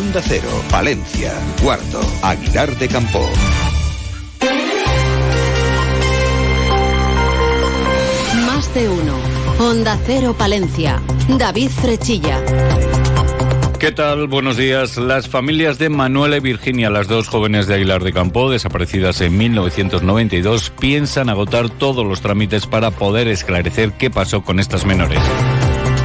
Onda Cero, Valencia, Cuarto, Aguilar de Campo. Más de uno. Onda Cero Palencia. David Frechilla. ¿Qué tal? Buenos días. Las familias de Manuela y Virginia, las dos jóvenes de Aguilar de Campo, desaparecidas en 1992, piensan agotar todos los trámites para poder esclarecer qué pasó con estas menores.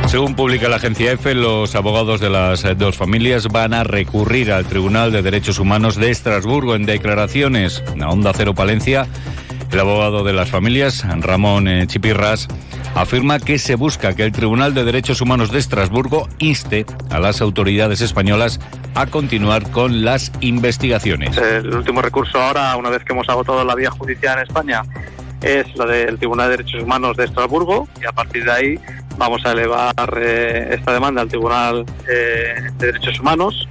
Según publica la agencia EFE, los abogados de las dos familias van a recurrir al Tribunal de Derechos Humanos de Estrasburgo en declaraciones a Onda Cero Palencia. El abogado de las familias, Ramón eh, Chipirras, afirma que se busca que el Tribunal de Derechos Humanos de Estrasburgo inste a las autoridades españolas a continuar con las investigaciones. El último recurso ahora, una vez que hemos agotado la vía judicial en España, es la del Tribunal de Derechos Humanos de Estrasburgo y a partir de ahí vamos a elevar eh, esta demanda al Tribunal eh, de Derechos Humanos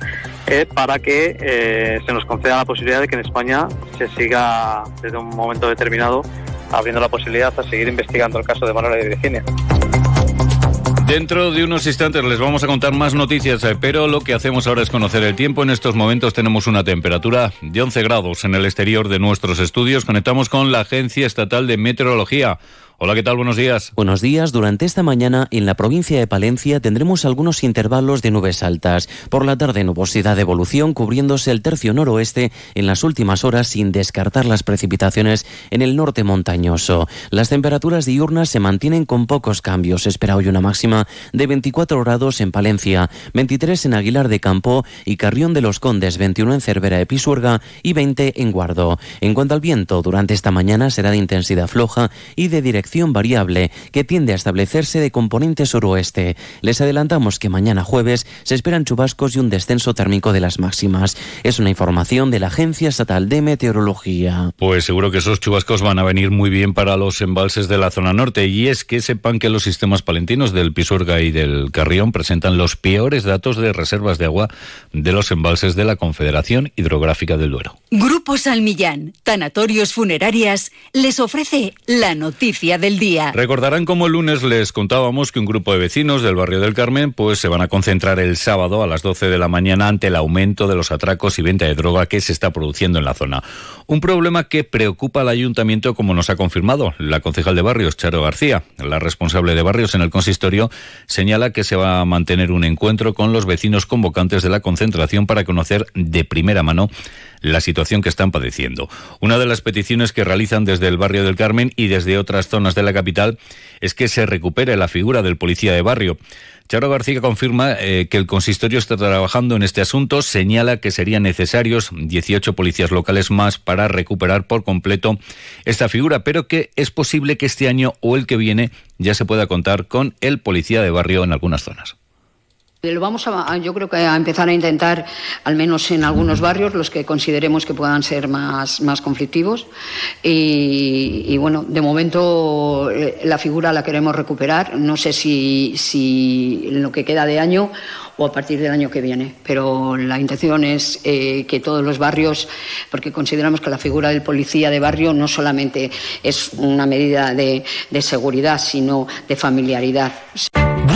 eh, para que se nos conceda la posibilidad de que en España se siga desde un momento determinado abriendo la posibilidad a seguir investigando el caso de Manuela y Virginia. Dentro de unos instantes les vamos a contar más noticias, pero lo que hacemos ahora es conocer el tiempo. En estos momentos tenemos una temperatura de 11 grados en el exterior de nuestros estudios. Conectamos con la Agencia Estatal de Meteorología. Hola, ¿qué tal? Buenos días. Buenos días. Durante esta mañana en la provincia de Palencia tendremos algunos intervalos de nubes altas. Por la tarde nubosidad de evolución cubriéndose el tercio noroeste en las últimas horas sin descartar las precipitaciones en el norte montañoso. Las temperaturas diurnas se mantienen con pocos cambios. Espera hoy una máxima de 24 grados en Palencia, 23 en Aguilar de Campo y Carrión de los Condes, 21 en Cervera de Pisuerga y 20 en Guardo. En cuanto al viento, durante esta mañana será de intensidad floja y de dirección variable que tiende a establecerse de componente suroeste. Les adelantamos que mañana jueves se esperan chubascos y un descenso térmico de las máximas. Es una información de la Agencia Estatal de Meteorología. Pues seguro que esos chubascos van a venir muy bien para los embalses de la zona norte y es que sepan que los sistemas palentinos del Pisuerga y del Carrión presentan los peores datos de reservas de agua de los embalses de la Confederación Hidrográfica del Duero. Grupo Salmillán, Tanatorios Funerarias, les ofrece la noticia del día. Recordarán como el lunes les contábamos que un grupo de vecinos del barrio del Carmen pues se van a concentrar el sábado a las 12 de la mañana ante el aumento de los atracos y venta de droga que se está produciendo en la zona. Un problema que preocupa al ayuntamiento como nos ha confirmado la concejal de barrios, Charo García. La responsable de barrios en el consistorio señala que se va a mantener un encuentro con los vecinos convocantes de la concentración para conocer de primera mano la situación que están padeciendo. Una de las peticiones que realizan desde el barrio del Carmen y desde otras zonas de la capital es que se recupere la figura del policía de barrio. Charo García confirma eh, que el consistorio está trabajando en este asunto, señala que serían necesarios 18 policías locales más para recuperar por completo esta figura, pero que es posible que este año o el que viene ya se pueda contar con el policía de barrio en algunas zonas. Lo vamos a, yo creo que a empezar a intentar, al menos en algunos barrios, los que consideremos que puedan ser más, más conflictivos. Y, bueno, de momento eh, la figura la queremos recuperar. No sé si, si en lo que queda de año o a partir del año que viene. Pero la intención es eh, que todos los barrios, porque consideramos que la figura del policía de barrio no solamente es una medida de, de seguridad, sino de familiaridad.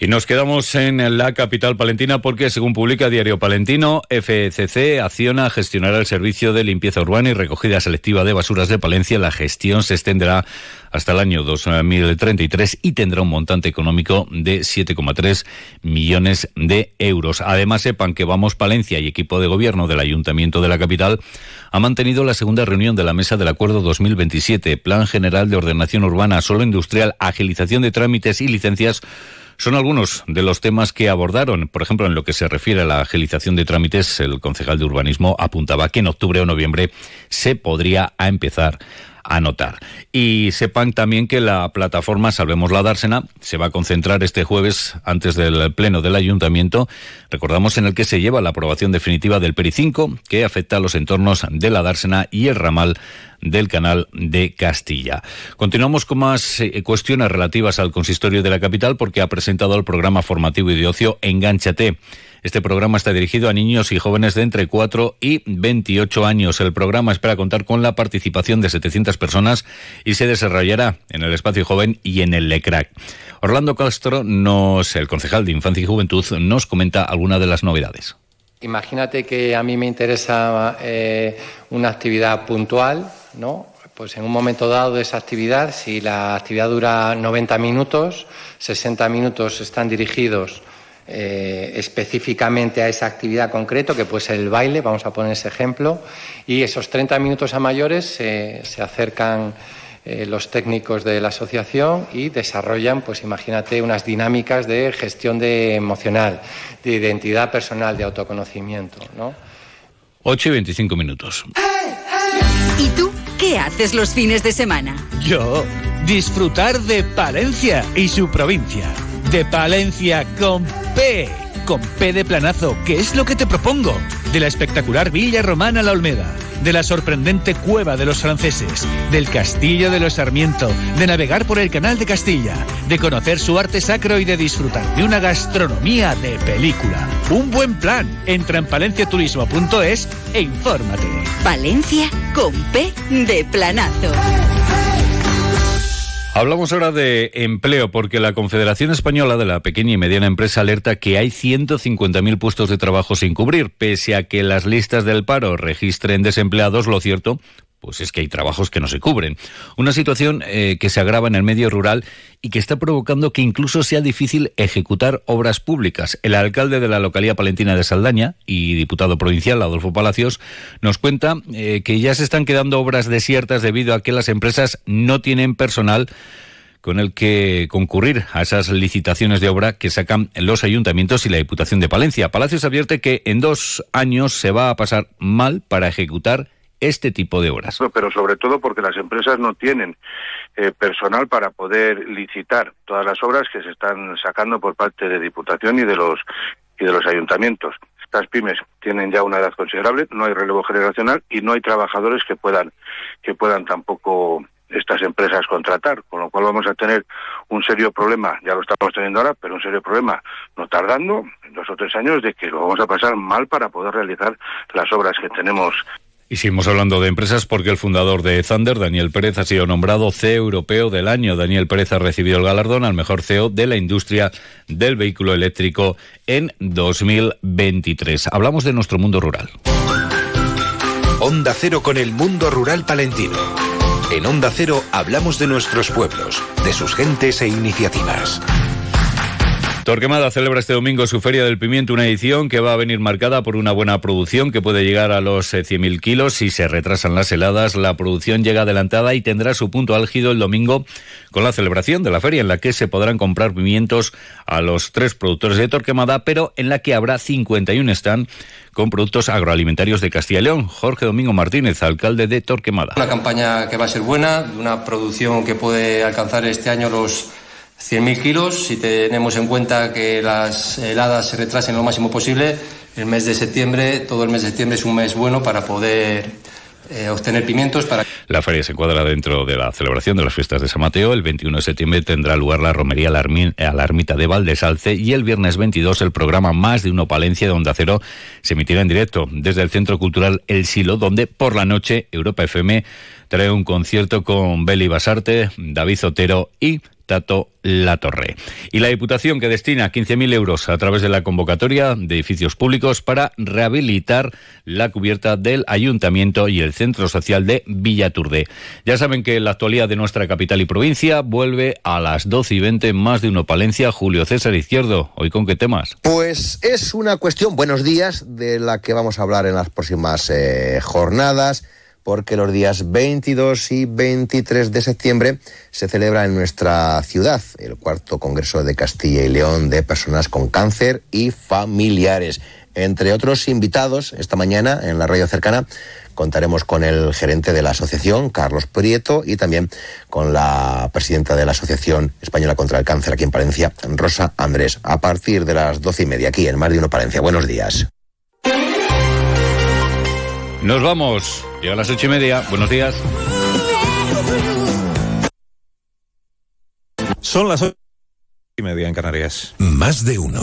Y nos quedamos en la capital palentina porque, según publica Diario Palentino, FCC acciona gestionará el servicio de limpieza urbana y recogida selectiva de basuras de Palencia. La gestión se extenderá hasta el año 2033 y tendrá un montante económico de 7,3 millones de euros. Además, sepan que Vamos Palencia y equipo de gobierno del Ayuntamiento de la capital ha mantenido la segunda reunión de la Mesa del Acuerdo 2027, Plan General de Ordenación Urbana, Solo Industrial, Agilización de Trámites y Licencias son algunos de los temas que abordaron. Por ejemplo, en lo que se refiere a la agilización de trámites, el concejal de urbanismo apuntaba que en octubre o noviembre se podría empezar anotar. Y sepan también que la plataforma Salvemos la Dársena se va a concentrar este jueves antes del pleno del ayuntamiento, recordamos en el que se lleva la aprobación definitiva del PERI 5 que afecta a los entornos de la Dársena y el ramal del canal de Castilla. Continuamos con más eh, cuestiones relativas al consistorio de la capital porque ha presentado el programa formativo y de ocio Engánchate. Este programa está dirigido a niños y jóvenes de entre 4 y 28 años. El programa espera contar con la participación de 700 personas y se desarrollará en el espacio joven y en el LECRAC. Orlando Castro, nos, el concejal de Infancia y Juventud, nos comenta algunas de las novedades. Imagínate que a mí me interesa eh, una actividad puntual, ¿no? Pues en un momento dado de esa actividad, si la actividad dura 90 minutos, 60 minutos están dirigidos eh, específicamente a esa actividad concreto, que puede ser el baile, vamos a poner ese ejemplo, y esos 30 minutos a mayores se acercan eh, los técnicos de la asociación y desarrollan, pues imagínate, unas dinámicas de gestión de emocional, de identidad personal, de autoconocimiento. ¿no? 8 y 25 minutos. ¿Y tú qué haces los fines de semana? Yo, disfrutar de Palencia y su provincia de Palencia con P. Con P de planazo, que es lo que te propongo. De la espectacular Villa Romana La Olmeda, de la sorprendente Cueva de los Franceses, del Castillo de los Sarmiento, de navegar por el Canal de Castilla, de conocer su arte sacro y de disfrutar de una gastronomía de película. Un buen plan. Entra en palenciaturismo.es e infórmate. Palencia con P de planazo. Hablamos ahora de empleo porque la Confederación Española de la Pequeña y Mediana Empresa alerta que hay 150.000 puestos de trabajo sin cubrir. Pese a que las listas del paro registren desempleados, lo cierto pues es que hay trabajos que no se cubren. Una situación eh, que se agrava en el medio rural y que está provocando que incluso sea difícil ejecutar obras públicas. El alcalde de la localidad palentina de Saldaña y diputado provincial, Adolfo Palacios, nos cuenta eh, que ya se están quedando obras desiertas debido a que las empresas no tienen personal con el que concurrir a esas licitaciones de obra que sacan los ayuntamientos y la Diputación de Palencia. Palacios advierte que en dos años se va a pasar mal para ejecutar este tipo de obras. Pero sobre todo porque las empresas no tienen eh, personal para poder licitar todas las obras que se están sacando por parte de Diputación y de los y de los ayuntamientos. Estas pymes tienen ya una edad considerable, no hay relevo generacional y no hay trabajadores que puedan que puedan tampoco estas empresas contratar, con lo cual vamos a tener un serio problema, ya lo estamos teniendo ahora, pero un serio problema no tardando, dos o tres años, de que lo vamos a pasar mal para poder realizar las obras que tenemos y seguimos hablando de empresas porque el fundador de Thunder, Daniel Pérez, ha sido nombrado CEO Europeo del Año. Daniel Pérez ha recibido el galardón al mejor CEO de la industria del vehículo eléctrico en 2023. Hablamos de nuestro mundo rural. Onda Cero con el mundo rural palentino. En Onda Cero hablamos de nuestros pueblos, de sus gentes e iniciativas. Torquemada celebra este domingo su Feria del Pimiento, una edición que va a venir marcada por una buena producción que puede llegar a los 100.000 eh, kilos si se retrasan las heladas. La producción llega adelantada y tendrá su punto álgido el domingo con la celebración de la feria en la que se podrán comprar pimientos a los tres productores de Torquemada, pero en la que habrá 51 stand con productos agroalimentarios de Castilla y León. Jorge Domingo Martínez, alcalde de Torquemada. Una campaña que va a ser buena, una producción que puede alcanzar este año los 100.000 kilos, si tenemos en cuenta que las heladas se retrasen lo máximo posible, el mes de septiembre, todo el mes de septiembre es un mes bueno para poder eh, obtener pimientos para... La feria se encuadra dentro de la celebración de las fiestas de San Mateo. El 21 de septiembre tendrá lugar la romería a la, ermita de Valdesalce y el viernes 22 el programa Más de Uno Palencia de Onda Cero se emitirá en directo desde el Centro Cultural El Silo, donde por la noche Europa FM trae un concierto con Beli Basarte, David Zotero y Tato La Torre. Y la Diputación que destina 15.000 euros a través de la convocatoria de edificios públicos para rehabilitar la cubierta del Ayuntamiento y el Centro Social de Villaturde. Ya saben que la actualidad de nuestra capital y provincia vuelve a las 12 y 20, más de uno Palencia. Julio César Izquierdo, ¿hoy con qué temas? Pues es una cuestión, buenos días, de la que vamos a hablar en las próximas eh, jornadas porque los días 22 y 23 de septiembre se celebra en nuestra ciudad el cuarto Congreso de Castilla y León de Personas con Cáncer y Familiares. Entre otros invitados, esta mañana en la radio cercana contaremos con el gerente de la asociación, Carlos Prieto, y también con la presidenta de la Asociación Española contra el Cáncer aquí en Palencia, Rosa Andrés, a partir de las doce y media aquí en Más de Uno Palencia. Buenos días. Nos vamos. Llega a las ocho y media. Buenos días. Son las ocho y media en Canarias. Más de uno.